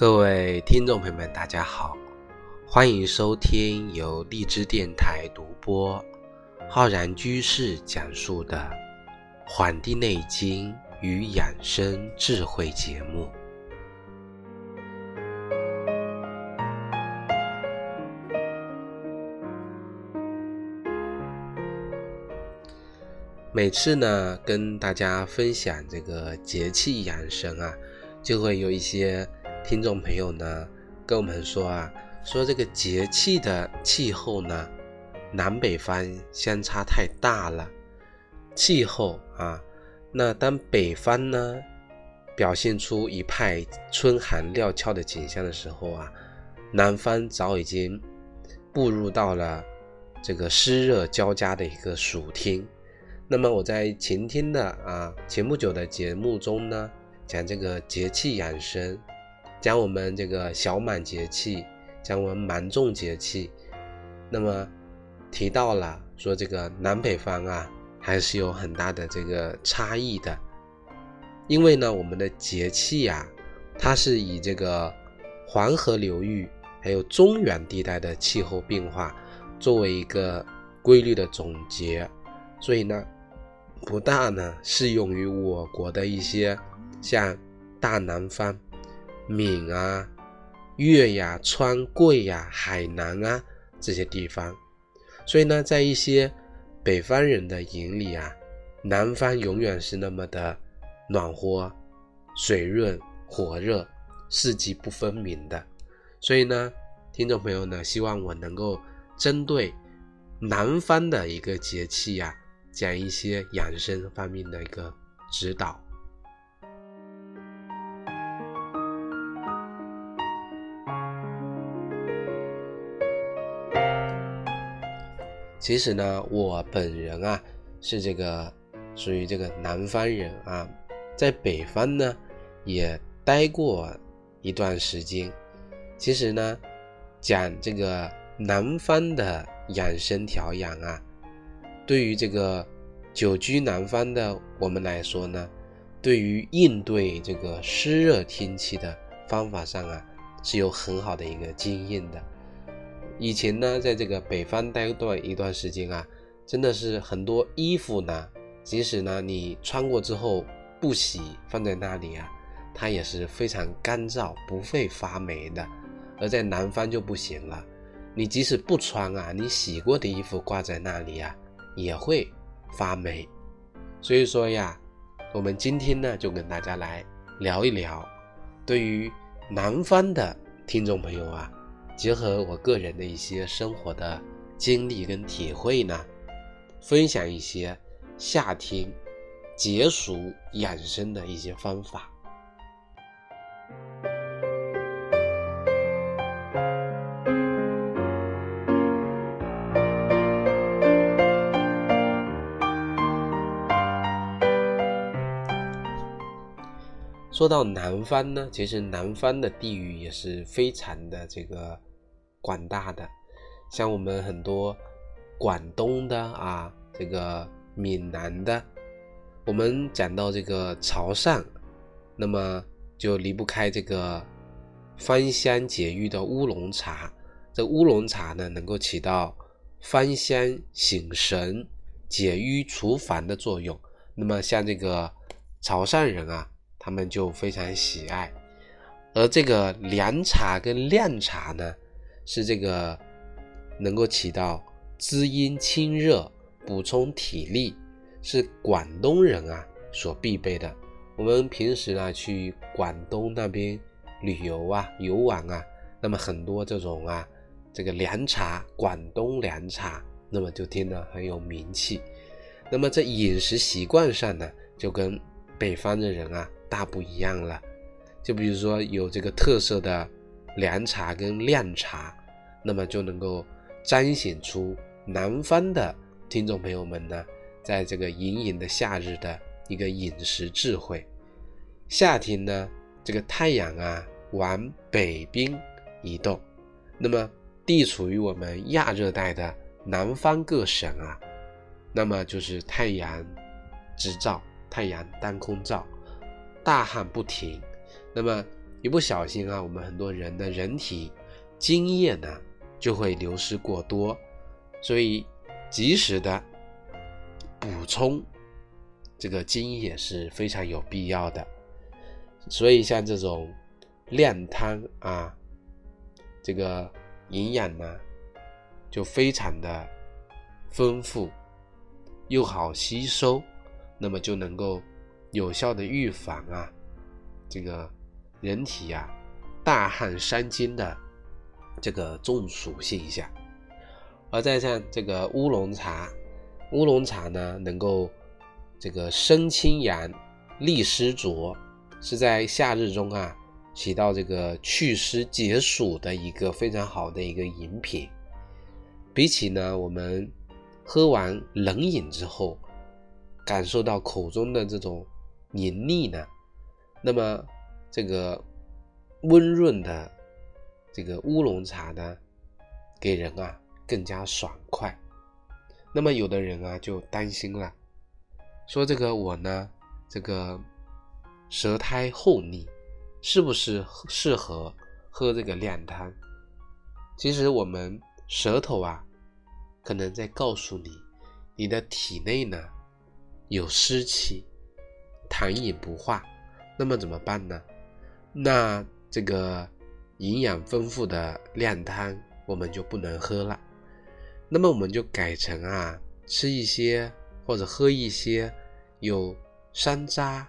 各位听众朋友们，大家好，欢迎收听由荔枝电台独播、浩然居士讲述的《黄帝内经与养生智慧》节目。每次呢，跟大家分享这个节气养生啊，就会有一些听众朋友呢跟我们说啊，说这个节气的气候呢，南北方相差太大了。气候啊，那当北方呢表现出一派春寒料峭的景象的时候啊，南方早已经步入到了这个湿热交加的一个暑天。那么我在前天的啊前不久的节目中呢，讲这个节气养生，讲我们这个小满节气，讲我们芒种节气，那么提到了说这个南北方啊还是有很大的这个差异的，因为呢我们的节气呀，它是以这个黄河流域还有中原地带的气候变化作为一个规律的总结，所以呢。不大呢，适用于我国的一些像大南方、闽啊、粤呀、川贵呀、海南啊这些地方。所以呢，在一些北方人的眼里啊，南方永远是那么的暖和、水润、火热、四季不分明的。所以呢，听众朋友呢，希望我能够针对南方的一个节气呀。讲一些养生方面的一个指导。其实呢，我本人啊是这个属于这个南方人啊，在北方呢也待过一段时间。其实呢，讲这个南方的养生调养啊。对于这个久居南方的我们来说呢，对于应对这个湿热天气的方法上啊，是有很好的一个经验的。以前呢，在这个北方待段一段时间啊，真的是很多衣服呢，即使呢你穿过之后不洗，放在那里啊，它也是非常干燥，不会发霉的。而在南方就不行了，你即使不穿啊，你洗过的衣服挂在那里啊。也会发霉，所以说呀，我们今天呢就跟大家来聊一聊，对于南方的听众朋友啊，结合我个人的一些生活的经历跟体会呢，分享一些夏天解暑养生的一些方法。说到南方呢，其实南方的地域也是非常的这个广大的，像我们很多广东的啊，这个闽南的，我们讲到这个潮汕，那么就离不开这个芳香解郁的乌龙茶。这乌龙茶呢，能够起到芳香醒神、解郁除烦的作用。那么像这个潮汕人啊。他们就非常喜爱，而这个凉茶跟靓茶呢，是这个能够起到滋阴清热、补充体力，是广东人啊所必备的。我们平时呢去广东那边旅游啊、游玩啊，那么很多这种啊这个凉茶，广东凉茶，那么就听得很有名气。那么在饮食习惯上呢，就跟北方的人啊。大不一样了，就比如说有这个特色的凉茶跟靓茶，那么就能够彰显出南方的听众朋友们呢，在这个炎炎的夏日的一个饮食智慧。夏天呢，这个太阳啊往北边移动，那么地处于我们亚热带的南方各省啊，那么就是太阳直照，太阳当空照。大旱不停，那么一不小心啊，我们很多人的人体津液呢就会流失过多，所以及时的补充这个津液是非常有必要的。所以像这种靓汤啊，这个营养呢就非常的丰富，又好吸收，那么就能够有效的预防啊这个人体呀大汗伤津的这个中暑现象。而再像这个乌龙茶，乌龙茶呢能够这个生清阳、利湿浊。是在夏日中啊，起到这个祛湿解暑的一个非常好的一个饮品。比起呢，我们喝完冷饮之后，感受到口中的这种黏腻呢，那么这个温润的这个乌龙茶呢，给人啊更加爽快。那么有的人啊就担心了，说这个我呢，这个。舌苔厚腻，是不是适合喝这个靓汤？其实我们舌头啊，可能在告诉你，你的体内呢有湿气，痰饮不化。那么怎么办呢？那这个营养丰富的靓汤我们就不能喝了。那么我们就改成啊，吃一些或者喝一些有山楂。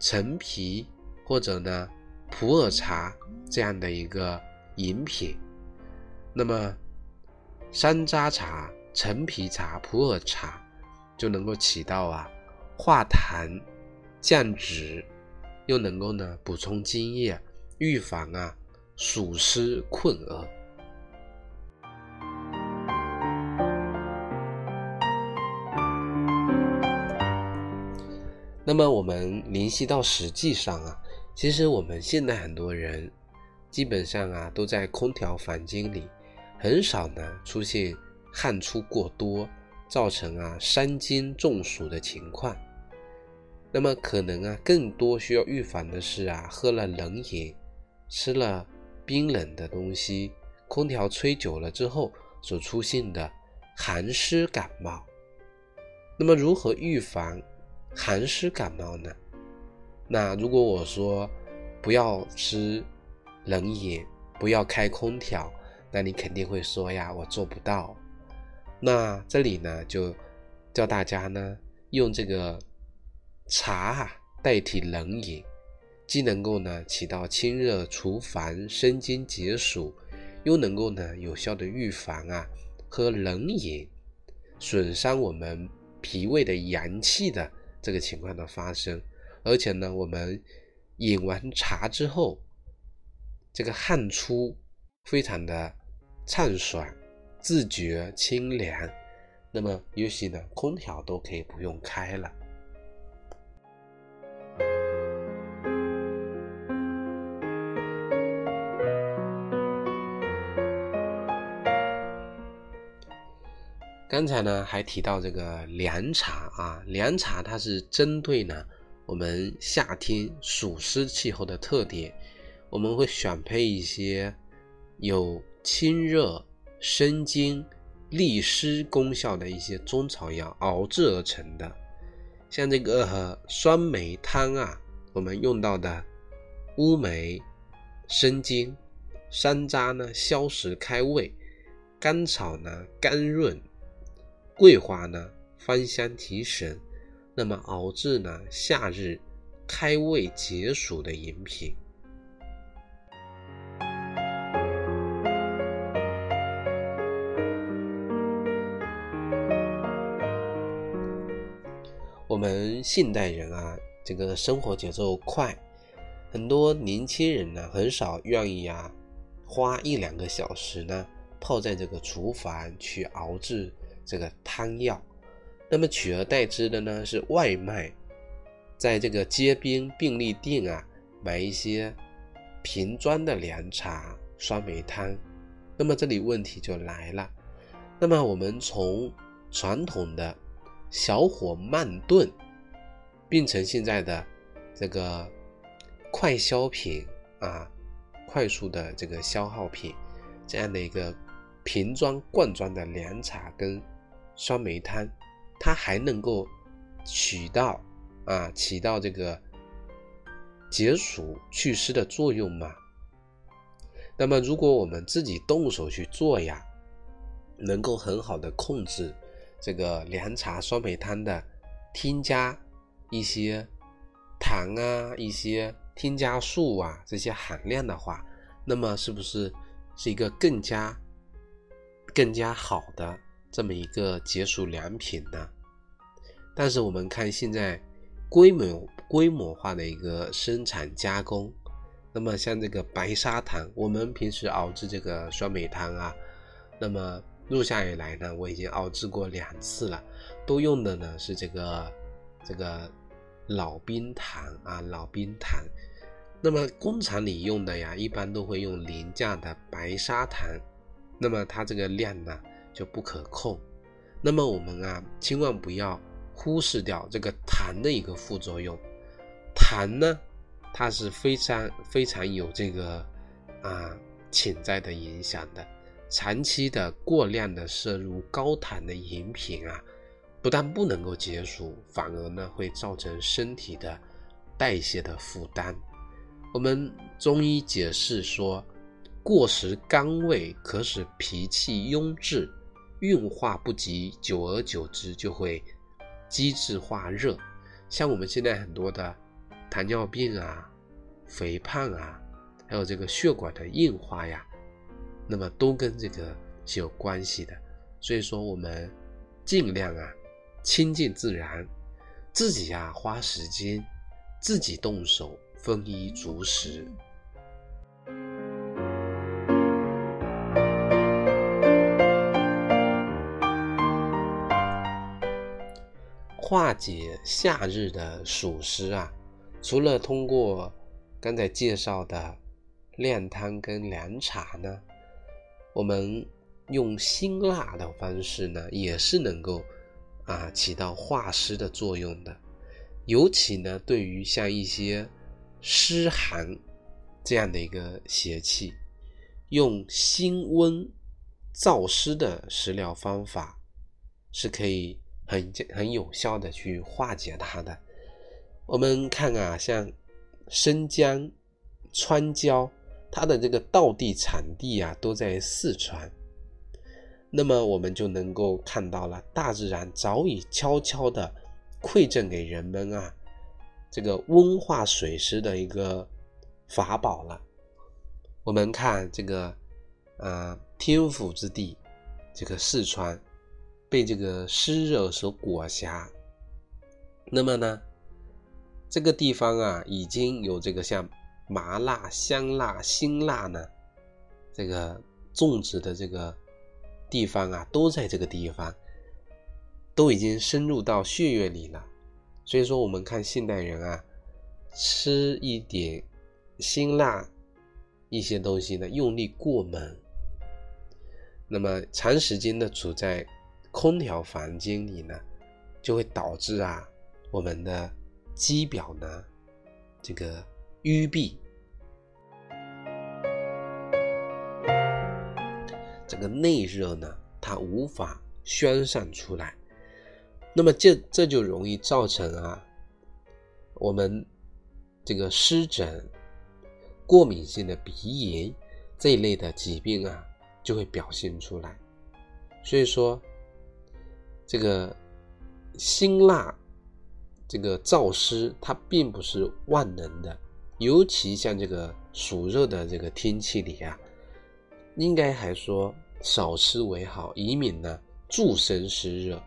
陈皮或者呢普洱茶这样的一个饮品，那么山楂茶、陈皮茶、普洱茶就能够起到啊化痰、降脂，又能够呢补充津液，预防啊暑湿困厄。那么我们联系到实际上啊，其实我们现在很多人基本上啊都在空调房间里，很少呢出现汗出过多，造成啊伤津中暑的情况。那么可能啊更多需要预防的是啊喝了冷饮，吃了冰冷的东西，空调吹久了之后所出现的寒湿感冒。那么如何预防？寒湿感冒呢？那如果我说不要吃冷饮，不要开空调，那你肯定会说呀，我做不到。那这里呢，就叫大家呢用这个茶啊代替冷饮，既能够呢起到清热除烦、生津解暑，又能够呢有效的预防啊喝冷饮损伤我们脾胃的阳气的。这个情况的发生，而且呢，我们饮完茶之后，这个汗出非常的畅爽，自觉清凉，那么尤其呢，空调都可以不用开了。刚才呢还提到这个凉茶啊，凉茶它是针对呢我们夏天暑湿气候的特点，我们会选配一些有清热、生津、利湿功效的一些中草药熬制而成的，像这个酸梅汤啊，我们用到的乌梅生津，山楂呢消食开胃，甘草呢甘润。桂花呢，芳香提神，那么熬制呢，夏日开胃解暑的饮品。我们现代人啊，这个生活节奏快，很多年轻人呢，很少愿意啊，花一两个小时呢，泡在这个厨房去熬制。这个汤药，那么取而代之的呢是外卖，在这个街边便利店啊买一些瓶装的凉茶、酸梅汤。那么这里问题就来了，那么我们从传统的小火慢炖，变成现在的这个快消品啊快速的这个消耗品，这样的一个瓶装罐装的凉茶跟酸梅汤，它还能够起到啊起到这个解暑祛湿的作用吗？那么如果我们自己动手去做呀，能够很好的控制这个凉茶酸梅汤的添加一些糖啊一些。添加素啊这些含量的话，那么是不是是一个更加更加好的这么一个解暑良品呢？但是我们看现在规模规模化的一个生产加工，那么像这个白砂糖，我们平时熬制这个酸梅汤啊，那么入夏以来呢，我已经熬制过两次了，都用的呢是这个这个老冰糖啊老冰糖。那么工厂里用的呀，一般都会用廉价的白砂糖，那么它这个量呢就不可控。那么我们啊，千万不要忽视掉这个糖的一个副作用。糖呢，它是非常非常有这个啊潜在的影响的。长期的过量的摄入高糖的饮品啊，不但不能够解暑，反而呢会造成身体的代谢的负担。我们中医解释说，过食甘味可使脾气壅滞，运化不及，久而久之就会积滞化热。像我们现在很多的糖尿病啊、肥胖啊，还有这个血管的硬化呀，那么都跟这个是有关系的。所以说，我们尽量啊亲近自然，自己呀花时间，自己动手。丰衣足食，化解夏日的暑湿啊！除了通过刚才介绍的靓汤跟凉茶呢，我们用辛辣的方式呢，也是能够啊起到化湿的作用的。尤其呢，对于像一些湿寒这样的一个邪气，用辛温燥湿的食疗方法是可以很很有效的去化解它的。我们看啊，像生姜、川椒，它的这个道地产地啊都在四川，那么我们就能够看到了，大自然早已悄悄的馈赠给人们啊。这个温化水湿的一个法宝了。我们看这个，呃，天府之地，这个四川被这个湿热所裹挟，那么呢，这个地方啊，已经有这个像麻辣、香辣、辛辣呢，这个种植的这个地方啊，都在这个地方，都已经深入到血液里了。所以说，我们看现代人啊，吃一点辛辣一些东西呢，用力过猛，那么长时间的处在空调房间里呢，就会导致啊，我们的肌表呢，这个淤闭，这个内热呢，它无法宣散出来。那么这这就容易造成啊，我们这个湿疹、过敏性的鼻炎这一类的疾病啊，就会表现出来。所以说，这个辛辣、这个燥湿，它并不是万能的，尤其像这个暑热的这个天气里啊，应该还说少吃为好，以免呢助生湿热。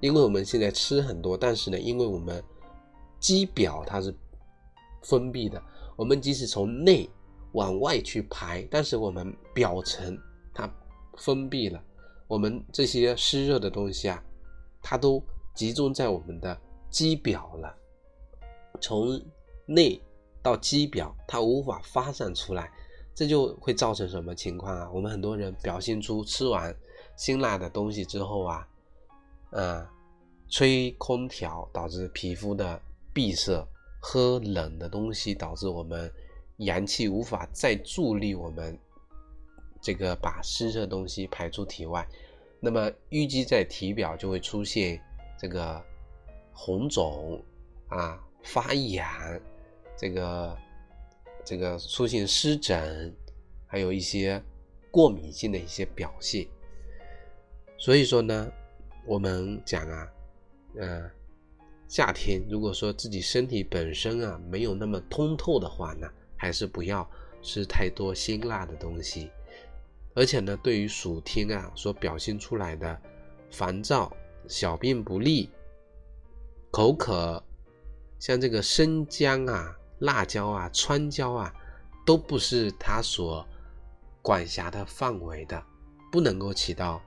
因为我们现在吃很多，但是呢，因为我们肌表它是封闭的，我们即使从内往外去排，但是我们表层它封闭了，我们这些湿热的东西啊，它都集中在我们的肌表了，从内到肌表，它无法发散出来，这就会造成什么情况啊？我们很多人表现出吃完辛辣的东西之后啊。啊，吹空调导致皮肤的闭塞，喝冷的东西导致我们阳气无法再助力我们这个把湿热东西排出体外，那么淤积在体表就会出现这个红肿啊、发痒，这个这个出现湿疹，还有一些过敏性的一些表现。所以说呢，我们讲啊，呃，夏天如果说自己身体本身啊没有那么通透的话呢，还是不要吃太多辛辣的东西。而且呢，对于暑天啊所表现出来的烦躁、小便不利、口渴，像这个生姜啊、辣椒啊、川椒啊，都不是它所管辖的范围的，不能够起到。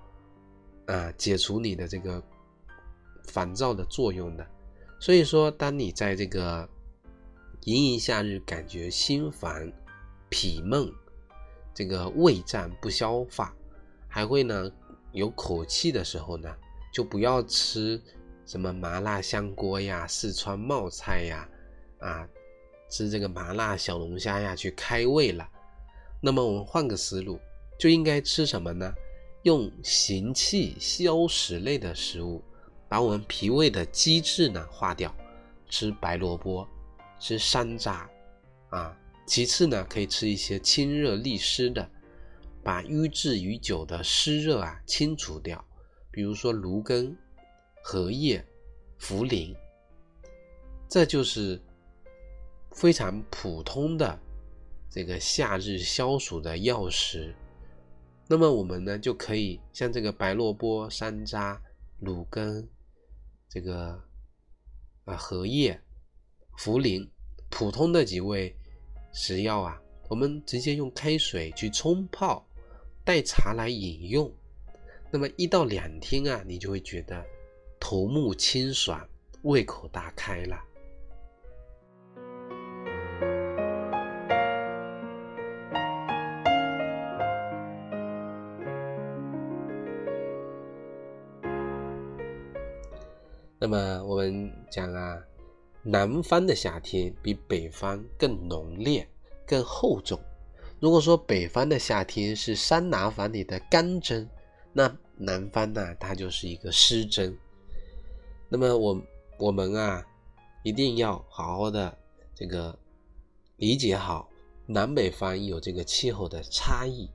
啊，解除你的这个烦躁的作用的。所以说，当你在这个炎炎夏日感觉心烦、脾闷，这个胃胀不消化，还会呢有口气的时候呢，就不要吃什么麻辣香锅呀、四川冒菜呀，啊，吃这个麻辣小龙虾呀去开胃了。那么我们换个思路，就应该吃什么呢？用行气消食类的食物，把我们脾胃的积滞呢化掉。吃白萝卜，吃山楂，啊，其次呢可以吃一些清热利湿的，把淤滞已久的湿热啊清除掉。比如说芦根、荷叶、茯苓，这就是非常普通的这个夏日消暑的药食。那么我们呢就可以像这个白萝卜、山楂、芦根，这个啊荷叶、茯苓，普通的几味食药啊，我们直接用开水去冲泡，代茶来饮用。那么一到两天啊，你就会觉得头目清爽，胃口大开了。那么我们讲啊，南方的夏天比北方更浓烈、更厚重。如果说北方的夏天是桑拿房里的干蒸，那南方呢，它就是一个湿蒸。那么我我们啊，一定要好好的这个理解好南北方有这个气候的差异，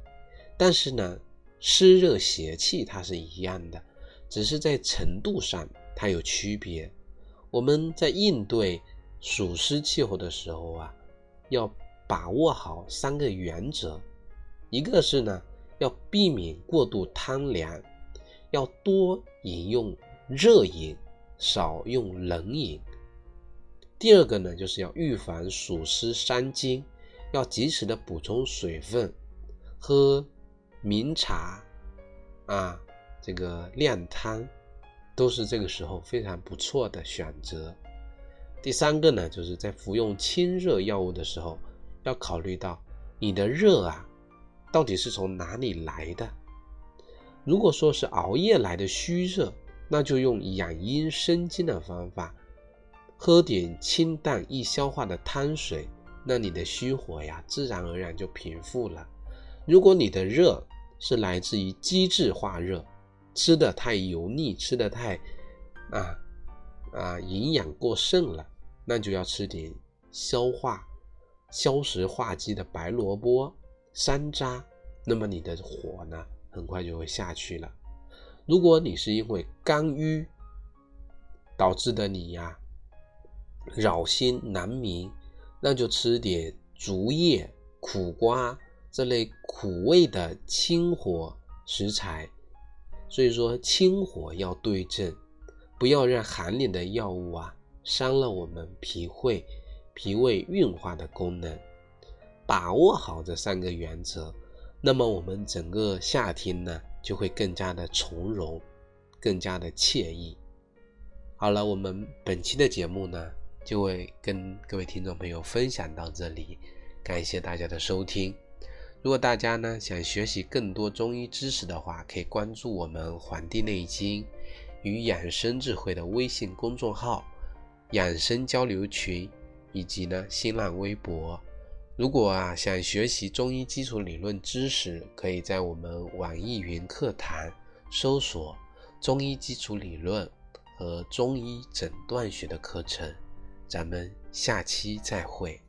但是呢，湿热邪气它是一样的，只是在程度上。它有区别，我们在应对暑湿气候的时候啊，要把握好三个原则：一个是呢，要避免过度贪凉，要多饮用热饮，少用冷饮；第二个呢，就是要预防暑湿伤津，要及时的补充水分，喝明茶啊，这个靓汤。都是这个时候非常不错的选择。第三个呢，就是在服用清热药物的时候，要考虑到你的热啊，到底是从哪里来的。如果说是熬夜来的虚热，那就用养阴生津的方法，喝点清淡易消化的汤水，那你的虚火呀，自然而然就平复了。如果你的热是来自于机制化热，吃的太油腻，吃的太啊啊营养过剩了，那就要吃点消化消食化积的白萝卜、山楂，那么你的火呢很快就会下去了。如果你是因为肝郁导致的你呀扰心难眠，那就吃点竹叶、苦瓜这类苦味的清火食材。所以说，清火要对症，不要让寒凉的药物啊伤了我们脾胃、脾胃运化的功能。把握好这三个原则，那么我们整个夏天呢就会更加的从容，更加的惬意。好了，我们本期的节目呢就会跟各位听众朋友分享到这里，感谢大家的收听。如果大家呢想学习更多中医知识的话可以关注我们黄帝内经与养生智慧的微信公众号养生交流群以及呢新浪微博。如果啊想学习中医基础理论知识可以在我们网易云课堂搜索中医基础理论和中医诊断学的课程。咱们下期再会。